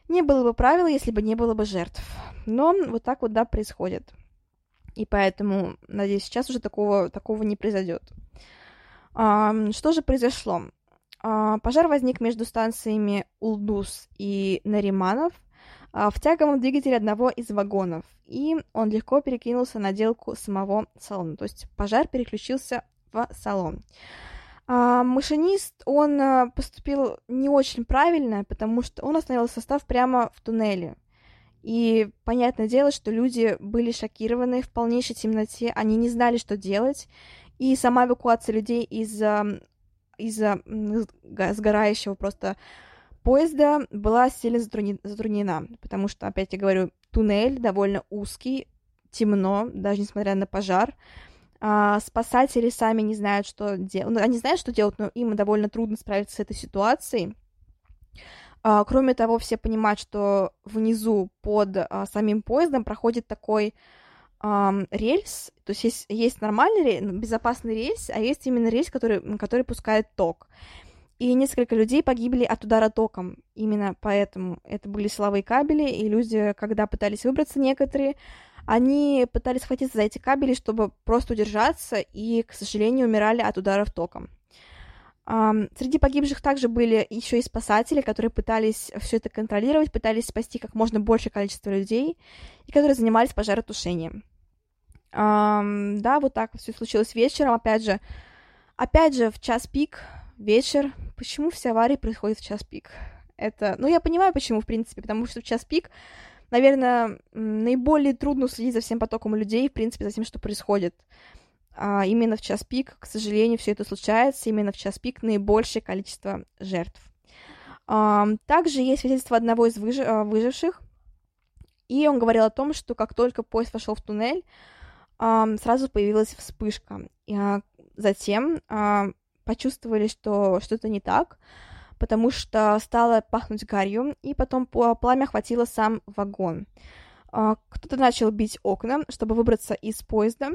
A: Не было бы правил, если бы не было бы жертв. Но вот так вот, да, происходит. И поэтому, надеюсь, сейчас уже такого, такого не произойдет. А, что же произошло? А, пожар возник между станциями Улдус и Нариманов а, в тяговом двигателе одного из вагонов, и он легко перекинулся на делку самого салона. То есть пожар переключился в салон. А, машинист, он а, поступил не очень правильно, потому что он остановил состав прямо в туннеле. И понятное дело, что люди были шокированы в полнейшей темноте, они не знали, что делать. И сама эвакуация людей из, из сгорающего просто поезда была сильно затруднена, потому что, опять я говорю, туннель довольно узкий, темно, даже несмотря на пожар. А, спасатели сами не знают, что делать. Ну, они знают, что делать, но им довольно трудно справиться с этой ситуацией. А, кроме того, все понимают, что внизу под а, самим поездом проходит такой рельс, то есть есть, есть нормальный рельс, безопасный рельс, а есть именно рельс, который, который пускает ток. И несколько людей погибли от удара током. Именно поэтому это были силовые кабели, и люди, когда пытались выбраться некоторые, они пытались схватиться за эти кабели, чтобы просто удержаться, и, к сожалению, умирали от ударов током. Среди погибших также были еще и спасатели, которые пытались все это контролировать, пытались спасти как можно большее количество людей, и которые занимались пожаротушением. Да, вот так все случилось вечером, опять же, опять же, в час пик, вечер. Почему все аварии происходят в час пик? Это, ну, я понимаю, почему, в принципе, потому что в час пик наверное, наиболее трудно следить за всем потоком людей, в принципе, за тем, что происходит. А именно в час пик, к сожалению, все это случается, именно в час пик наибольшее количество жертв. Также есть свидетельство одного из выж... А, выживших, и он говорил о том, что как только поезд вошел в туннель, сразу появилась вспышка. А, затем почувствовали, что что-то не так, потому что стало пахнуть гарью, и потом пламя охватило сам вагон. Кто-то начал бить окна, чтобы выбраться из поезда.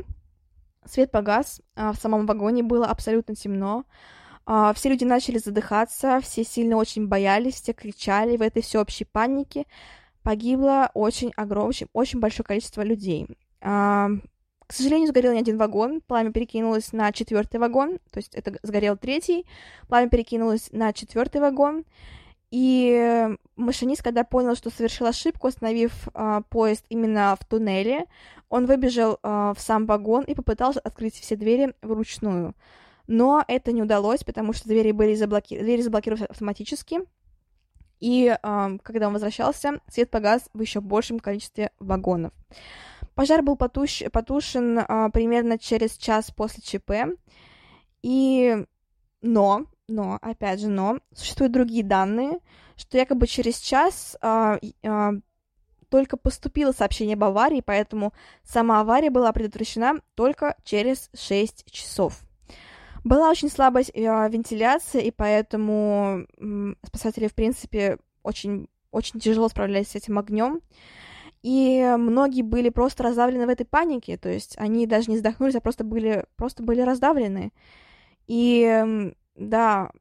A: Свет погас, а в самом вагоне было абсолютно темно. А, все люди начали задыхаться, все сильно очень боялись, все кричали в этой всеобщей панике. Погибло очень огромное, очень большое количество людей. К сожалению, сгорел не один вагон, пламя перекинулось на четвертый вагон, то есть это сгорел третий, пламя перекинулось на четвертый вагон, и машинист, когда понял, что совершил ошибку, остановив э, поезд именно в туннеле, он выбежал э, в сам вагон и попытался открыть все двери вручную. Но это не удалось, потому что двери были заблоки... двери заблокированы автоматически. И э, когда он возвращался, свет погас в еще большем количестве вагонов. Пожар был потуш... потушен а, примерно через час после ЧП. И... Но, но, опять же, но, существуют другие данные, что якобы через час а, а, только поступило сообщение об аварии, поэтому сама авария была предотвращена только через 6 часов. Была очень слабая э, вентиляция, и поэтому спасатели, в принципе, очень, очень тяжело справлялись с этим огнем. И многие были просто раздавлены в этой панике, то есть они даже не вздохнулись, а просто были, просто были раздавлены. И да,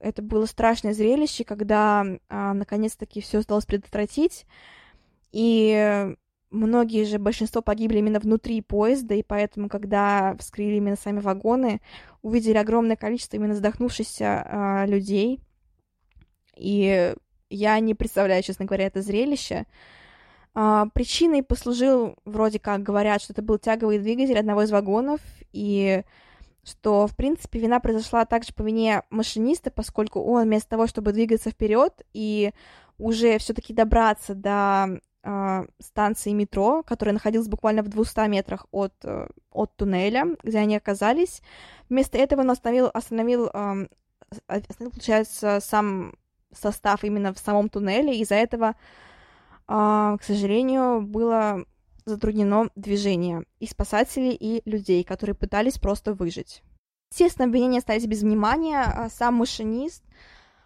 A: это было страшное зрелище, когда а, наконец-таки все удалось предотвратить. И многие же, большинство погибли именно внутри поезда, и поэтому, когда вскрыли именно сами вагоны, увидели огромное количество именно задохнувшихся а, людей. И я не представляю, честно говоря, это зрелище. А, причиной послужил, вроде как говорят, что это был тяговый двигатель одного из вагонов, и что, в принципе, вина произошла также по вине машиниста, поскольку он вместо того, чтобы двигаться вперед и уже все-таки добраться до э, станции метро, которая находилась буквально в 200 метрах от, э, от туннеля, где они оказались, вместо этого он остановил, остановил, э, остановил, получается, сам состав именно в самом туннеле, из-за этого а, к сожалению, было затруднено движение и спасателей, и людей, которые пытались просто выжить. Естественно, обвинения остались без внимания. А сам машинист,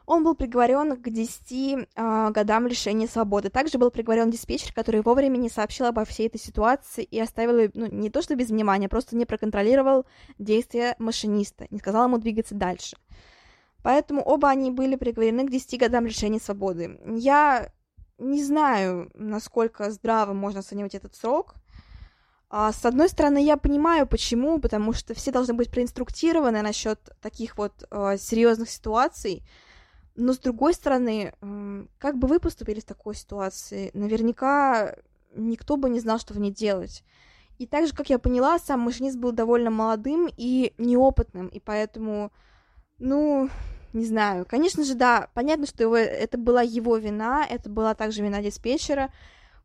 A: Он был приговорен к 10 э, а, годам лишения свободы. Также был приговорен диспетчер, который вовремя не сообщил обо всей этой ситуации и оставил ну, не то что без внимания, просто не проконтролировал действия машиниста, не сказал ему двигаться дальше. Поэтому оба они были приговорены к 10 годам лишения свободы. Я не знаю, насколько здраво можно оценивать этот срок. А, с одной стороны, я понимаю, почему, потому что все должны быть проинструктированы насчет таких вот а, серьезных ситуаций, но с другой стороны, как бы вы поступили в такой ситуации? Наверняка никто бы не знал, что в ней делать. И также, как я поняла, сам машинист был довольно молодым и неопытным, и поэтому, ну, не знаю. Конечно же, да, понятно, что его, это была его вина, это была также вина диспетчера,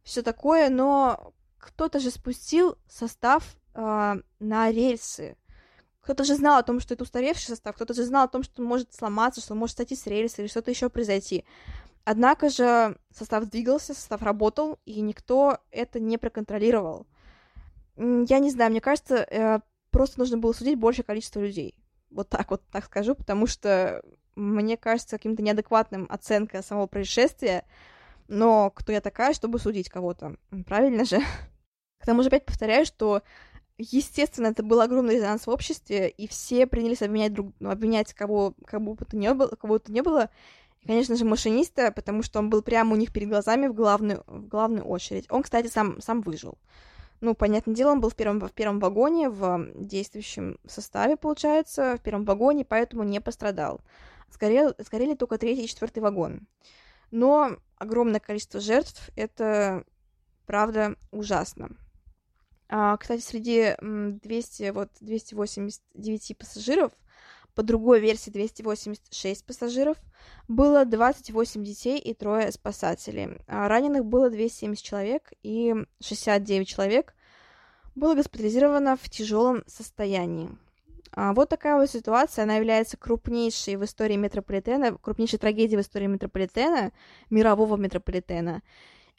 A: все такое, но кто-то же спустил состав э, на рельсы. Кто-то же знал о том, что это устаревший состав, кто-то же знал о том, что может сломаться, что может сойти с рельса или что-то еще произойти. Однако же состав двигался, состав работал, и никто это не проконтролировал. Я не знаю, мне кажется, э, просто нужно было судить большее количество людей. Вот так вот так скажу, потому что мне кажется каким-то неадекватным оценка самого происшествия, но кто я такая, чтобы судить кого-то? Правильно же? К тому же опять повторяю, что Естественно, это был огромный резонанс в обществе, и все принялись обвинять друг, ну, обвинять кого, кого бы то не было, кого то не было. И, конечно же, машиниста, потому что он был прямо у них перед глазами в главную, в главную очередь. Он, кстати, сам, сам выжил. Ну, понятное дело, он был в первом, в первом вагоне, в действующем составе, получается, в первом вагоне, поэтому не пострадал. Сгорел, сгорели только третий и четвертый вагон. Но огромное количество жертв — это, правда, ужасно. А, кстати, среди 200, вот, 289 пассажиров, по другой версии 286 пассажиров, было 28 детей и трое спасателей. А раненых было 270 человек, и 69 человек было госпитализировано в тяжелом состоянии. А вот такая вот ситуация, она является крупнейшей в истории метрополитена, крупнейшей трагедией в истории метрополитена, мирового метрополитена.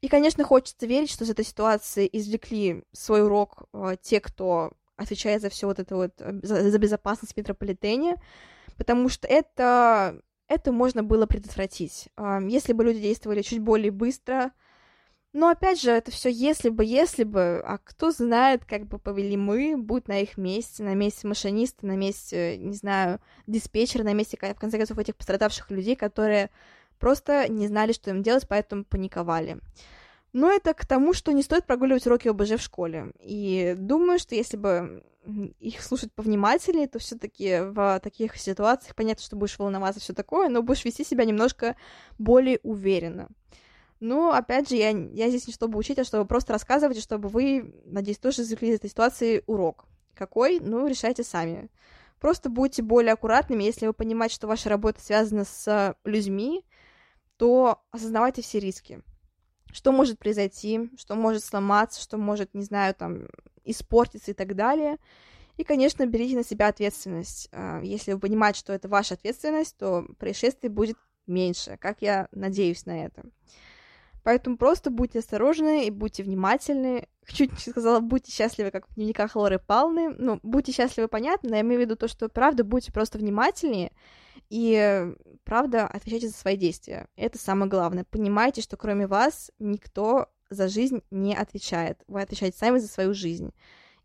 A: И, конечно, хочется верить, что из этой ситуации извлекли свой урок э, те, кто отвечает за все вот это вот, э, за, за безопасность в метрополитене, потому что это, это можно было предотвратить, если бы люди действовали чуть более быстро. Но опять же, это все если бы, если бы, а кто знает, как бы повели мы, будь на их месте, на месте машиниста, на месте, не знаю, диспетчера, на месте, в конце концов, этих пострадавших людей, которые просто не знали, что им делать, поэтому паниковали. Но это к тому, что не стоит прогуливать уроки ОБЖ в школе. И думаю, что если бы их слушать повнимательнее, то все-таки в таких ситуациях понятно, что будешь волноваться, все такое, но будешь вести себя немножко более уверенно. Но, опять же, я, я здесь не чтобы учить, а чтобы просто рассказывать, и чтобы вы, надеюсь, тоже извлекли из этой ситуации урок. Какой? Ну, решайте сами. Просто будьте более аккуратными, если вы понимаете, что ваша работа связана с людьми, то осознавайте все риски. Что может произойти, что может сломаться, что может, не знаю, там, испортиться и так далее. И, конечно, берите на себя ответственность. А, если вы понимаете, что это ваша ответственность, то происшествий будет меньше, как я надеюсь на это. Поэтому просто будьте осторожны и будьте внимательны. Чуть не сказала, будьте счастливы, как в дневниках Лоры Палны. Ну, будьте счастливы, понятно, но я имею в виду то, что, правда, будьте просто внимательнее и, правда, отвечайте за свои действия. Это самое главное. Понимайте, что кроме вас никто за жизнь не отвечает. Вы отвечаете сами за свою жизнь.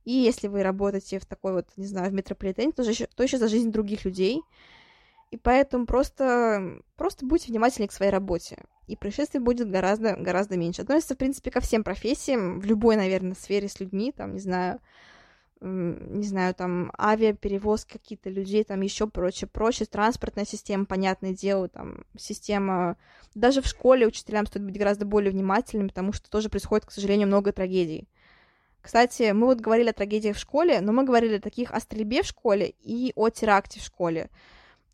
A: И если вы работаете в такой вот, не знаю, в метрополитене, то, еще, то еще за жизнь других людей. И поэтому просто, просто будьте внимательны к своей работе. И происшествий будет гораздо, гораздо меньше. Относится, в принципе, ко всем профессиям, в любой, наверное, сфере с людьми, там, не знаю, не знаю, там, авиаперевозки какие-то людей, там, еще прочее, прочее, транспортная система, понятное дело, там, система... Даже в школе учителям стоит быть гораздо более внимательными, потому что тоже происходит, к сожалению, много трагедий. Кстати, мы вот говорили о трагедиях в школе, но мы говорили о таких о стрельбе в школе и о теракте в школе.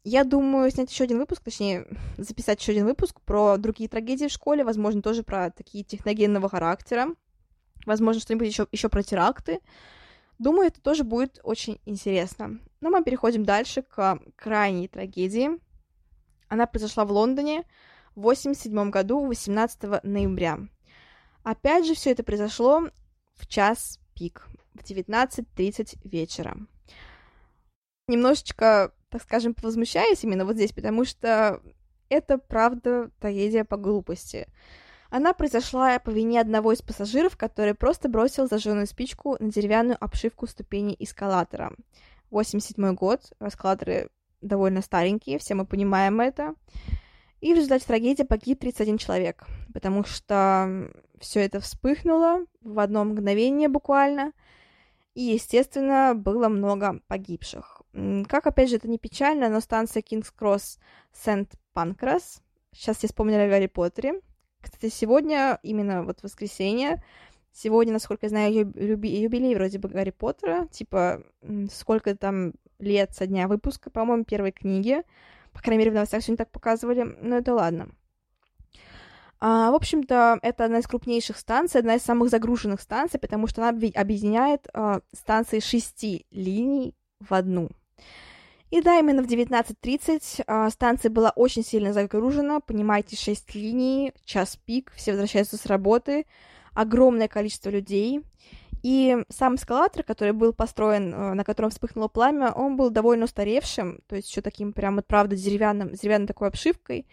A: Я думаю снять еще один выпуск, точнее, записать еще один выпуск про другие трагедии в школе, возможно, тоже про такие техногенного характера, возможно, что-нибудь еще, еще про теракты. Думаю, это тоже будет очень интересно. Но мы переходим дальше к крайней трагедии. Она произошла в Лондоне в 1987 году, 18 ноября. Опять же, все это произошло в час пик, в 19.30 вечера. Немножечко, так скажем, возмущаюсь именно вот здесь, потому что это правда трагедия по глупости. Она произошла по вине одного из пассажиров, который просто бросил зажженную спичку на деревянную обшивку ступени эскалатора. 87 год, эскалаторы довольно старенькие, все мы понимаем это. И в результате трагедии погиб 31 человек, потому что все это вспыхнуло в одно мгновение буквально, и, естественно, было много погибших. Как, опять же, это не печально, но станция Кингс Кросс Сент-Панкрас, сейчас я вспомнила о Гарри Поттере, кстати, сегодня, именно вот воскресенье, сегодня, насколько я знаю, юби- юбилей вроде бы Гарри Поттера, типа, сколько там лет со дня выпуска, по-моему, первой книги. По крайней мере, в новостях сегодня так показывали, но это ладно. А, в общем-то, это одна из крупнейших станций, одна из самых загруженных станций, потому что она объединяет а, станции шести линий в одну. И да, именно в 19.30 а, станция была очень сильно загружена, понимаете, 6 линий, час пик, все возвращаются с работы, огромное количество людей. И сам эскалатор, который был построен, а, на котором вспыхнуло пламя, он был довольно устаревшим, то есть еще таким прям вот правда деревянным, деревянной такой обшивкой,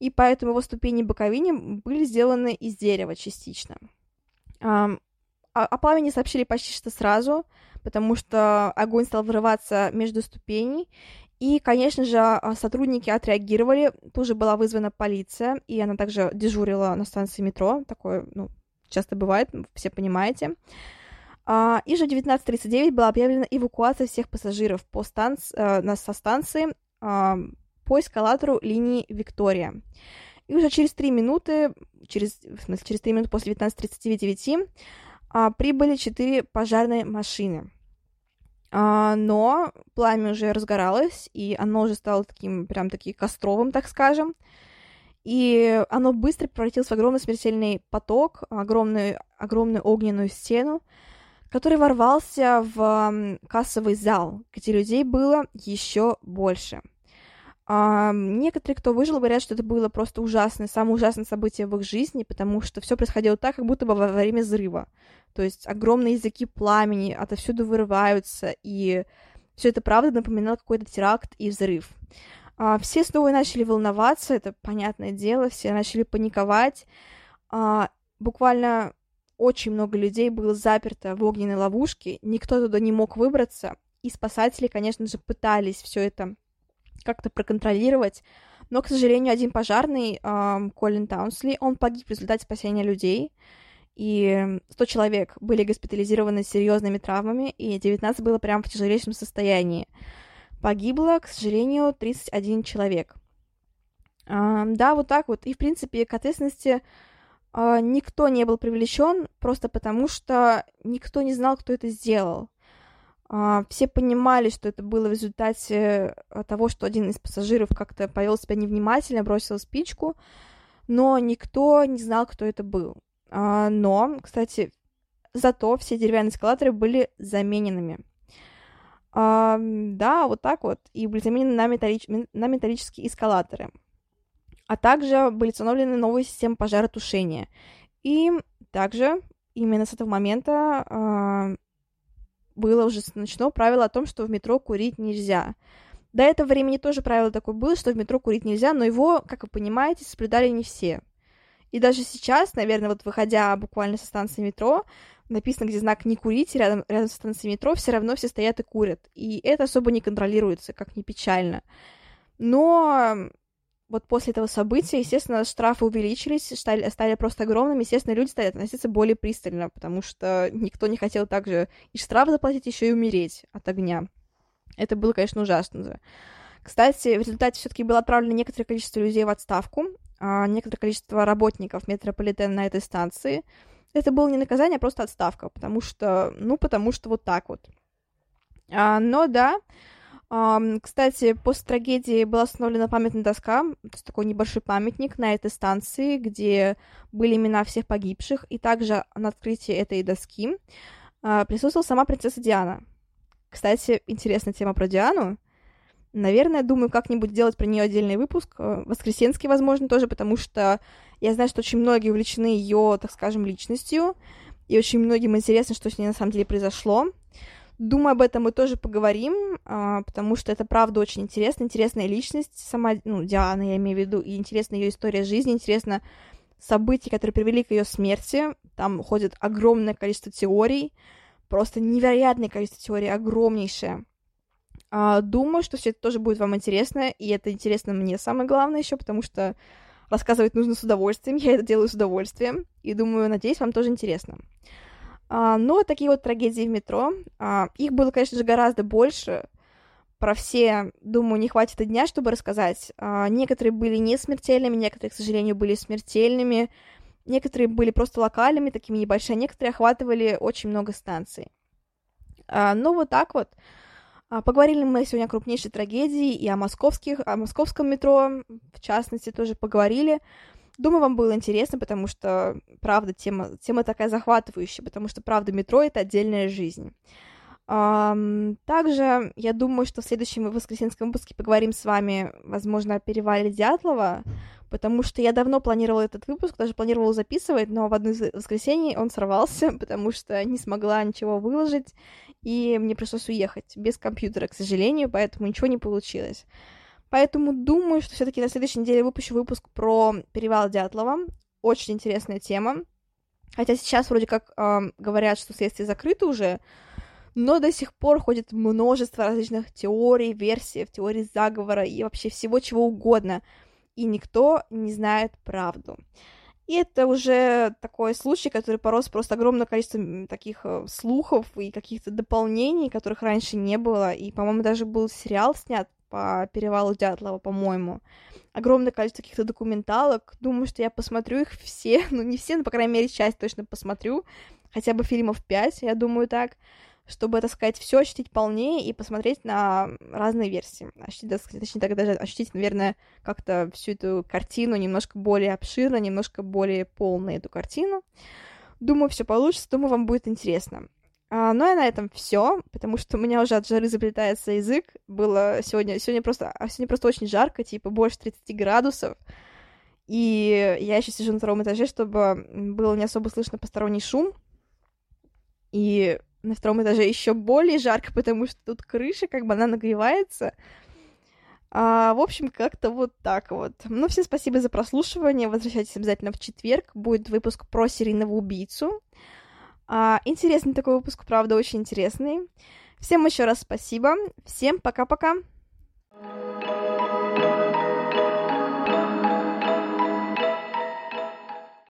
A: и поэтому его ступени боковине были сделаны из дерева частично. А, о пламени сообщили почти что сразу, потому что огонь стал вырываться между ступеней. И, конечно же, а, сотрудники отреагировали. Тоже была вызвана полиция, и она также дежурила на станции метро. Такое, ну, часто бывает, все понимаете. А, и же в 19.39 была объявлена эвакуация всех пассажиров по станции, э, со станции а, по эскалатору линии Виктория. И уже через 3 минуты, через, в смысле, через 3 минуты после 19.39 прибыли 4 пожарные машины. А, но пламя уже разгоралось, и оно уже стало таким, прям таки костровым, так скажем. И оно быстро превратилось в огромный смертельный поток, огромную, огромную огненную стену, который ворвался в кассовый зал, где людей было еще больше. А, некоторые, кто выжил, говорят, что это было просто ужасное, самое ужасное событие в их жизни, потому что все происходило так, как будто бы во время взрыва. То есть огромные языки пламени отовсюду вырываются, и все это правда напоминало какой-то теракт и взрыв. А, все снова начали волноваться, это понятное дело, все начали паниковать. А, буквально очень много людей было заперто в огненной ловушке, никто туда не мог выбраться, и спасатели, конечно же, пытались все это как-то проконтролировать, но, к сожалению, один пожарный, э, Колин Таунсли, он погиб в результате спасения людей, и 100 человек были госпитализированы с серьезными травмами, и 19 было прямо в тяжелейшем состоянии. Погибло, к сожалению, 31 человек. А, да, вот так вот. И, в принципе, к ответственности а, никто не был привлечен, просто потому что никто не знал, кто это сделал. А, все понимали, что это было в результате того, что один из пассажиров как-то повел себя невнимательно, бросил спичку, но никто не знал, кто это был. А, но, кстати, зато все деревянные эскалаторы были замененными. А, да, вот так вот. И были заменены на, металлич... на металлические эскалаторы. А также были установлены новые системы пожаротушения. И также именно с этого момента а, было уже начало правило о том, что в метро курить нельзя. До этого времени тоже правило такое было, что в метро курить нельзя, но его, как вы понимаете, соблюдали не все. И даже сейчас, наверное, вот выходя буквально со станции метро, написано, где знак «не курить», рядом, рядом со станцией метро все равно все стоят и курят. И это особо не контролируется, как ни печально. Но вот после этого события, естественно, штрафы увеличились, стали, стали просто огромными, естественно, люди стали относиться более пристально, потому что никто не хотел также и штраф заплатить, еще и умереть от огня. Это было, конечно, ужасно. Кстати, в результате все-таки было отправлено некоторое количество людей в отставку, некоторое количество работников метрополитена на этой станции. Это было не наказание, а просто отставка, потому что, ну, потому что вот так вот. А, но да, а, кстати, после трагедии была установлена памятная доска, то есть такой небольшой памятник на этой станции, где были имена всех погибших, и также на открытии этой доски а, присутствовала сама принцесса Диана. Кстати, интересная тема про Диану. Наверное, думаю, как-нибудь сделать про нее отдельный выпуск, э, воскресенский, возможно, тоже, потому что я знаю, что очень многие увлечены ее, так скажем, личностью, и очень многим интересно, что с ней на самом деле произошло. Думаю, об этом мы тоже поговорим, а, потому что это правда очень интересно, интересная личность сама, ну, Диана, я имею в виду, и интересна ее история жизни, интересно события, которые привели к ее смерти. Там ходит огромное количество теорий, просто невероятное количество теорий, огромнейшее. А, думаю, что все это тоже будет вам интересно, и это интересно мне самое главное еще, потому что рассказывать нужно с удовольствием, я это делаю с удовольствием, и думаю, надеюсь, вам тоже интересно. А, но такие вот трагедии в метро, а, их было, конечно же, гораздо больше, про все, думаю, не хватит и дня, чтобы рассказать. Некоторые были не смертельными, некоторые, к сожалению, были смертельными, некоторые были просто локальными, такими небольшими, некоторые охватывали очень много станций. Ну, вот так вот. А, поговорили мы сегодня о крупнейшей трагедии и о московских, о московском метро, в частности, тоже поговорили. Думаю, вам было интересно, потому что, правда, тема, тема такая захватывающая, потому что, правда, метро — это отдельная жизнь. Также я думаю, что в следующем воскресенском выпуске поговорим с вами, возможно, о перевале Дятлова, потому что я давно планировала этот выпуск, даже планировала записывать, но в одно из воскресений он сорвался, потому что не смогла ничего выложить, и мне пришлось уехать без компьютера, к сожалению, поэтому ничего не получилось. Поэтому думаю, что все-таки на следующей неделе выпущу выпуск про перевал Дятлова. Очень интересная тема. Хотя сейчас вроде как э, говорят, что следствие закрыто уже, но до сих пор ходит множество различных теорий, версий, теорий заговора и вообще всего чего угодно, и никто не знает правду. И это уже такой случай, который порос просто огромное количество таких э, слухов и каких-то дополнений, которых раньше не было. И, по-моему, даже был сериал снят по перевалу Дятлова, по-моему. Огромное количество каких-то документалок. Думаю, что я посмотрю их все. Ну, не все, но, по крайней мере, часть точно посмотрю. Хотя бы фильмов 5, я думаю, так чтобы, так сказать, все ощутить полнее и посмотреть на разные версии. Ощутить, точнее, так даже ощутить, наверное, как-то всю эту картину немножко более обширно, немножко более полно эту картину. Думаю, все получится, думаю, вам будет интересно. А, ну и на этом все, потому что у меня уже от жары заплетается язык. Было сегодня, сегодня просто, а сегодня просто очень жарко, типа больше 30 градусов. И я еще сижу на втором этаже, чтобы было не особо слышно посторонний шум. И на втором этаже еще более жарко, потому что тут крыша, как бы она нагревается. А, в общем, как-то вот так вот. Ну, всем спасибо за прослушивание. Возвращайтесь обязательно в четверг. Будет выпуск про серийного убийцу. А, интересный такой выпуск, правда, очень интересный. Всем еще раз спасибо. Всем пока-пока. thank you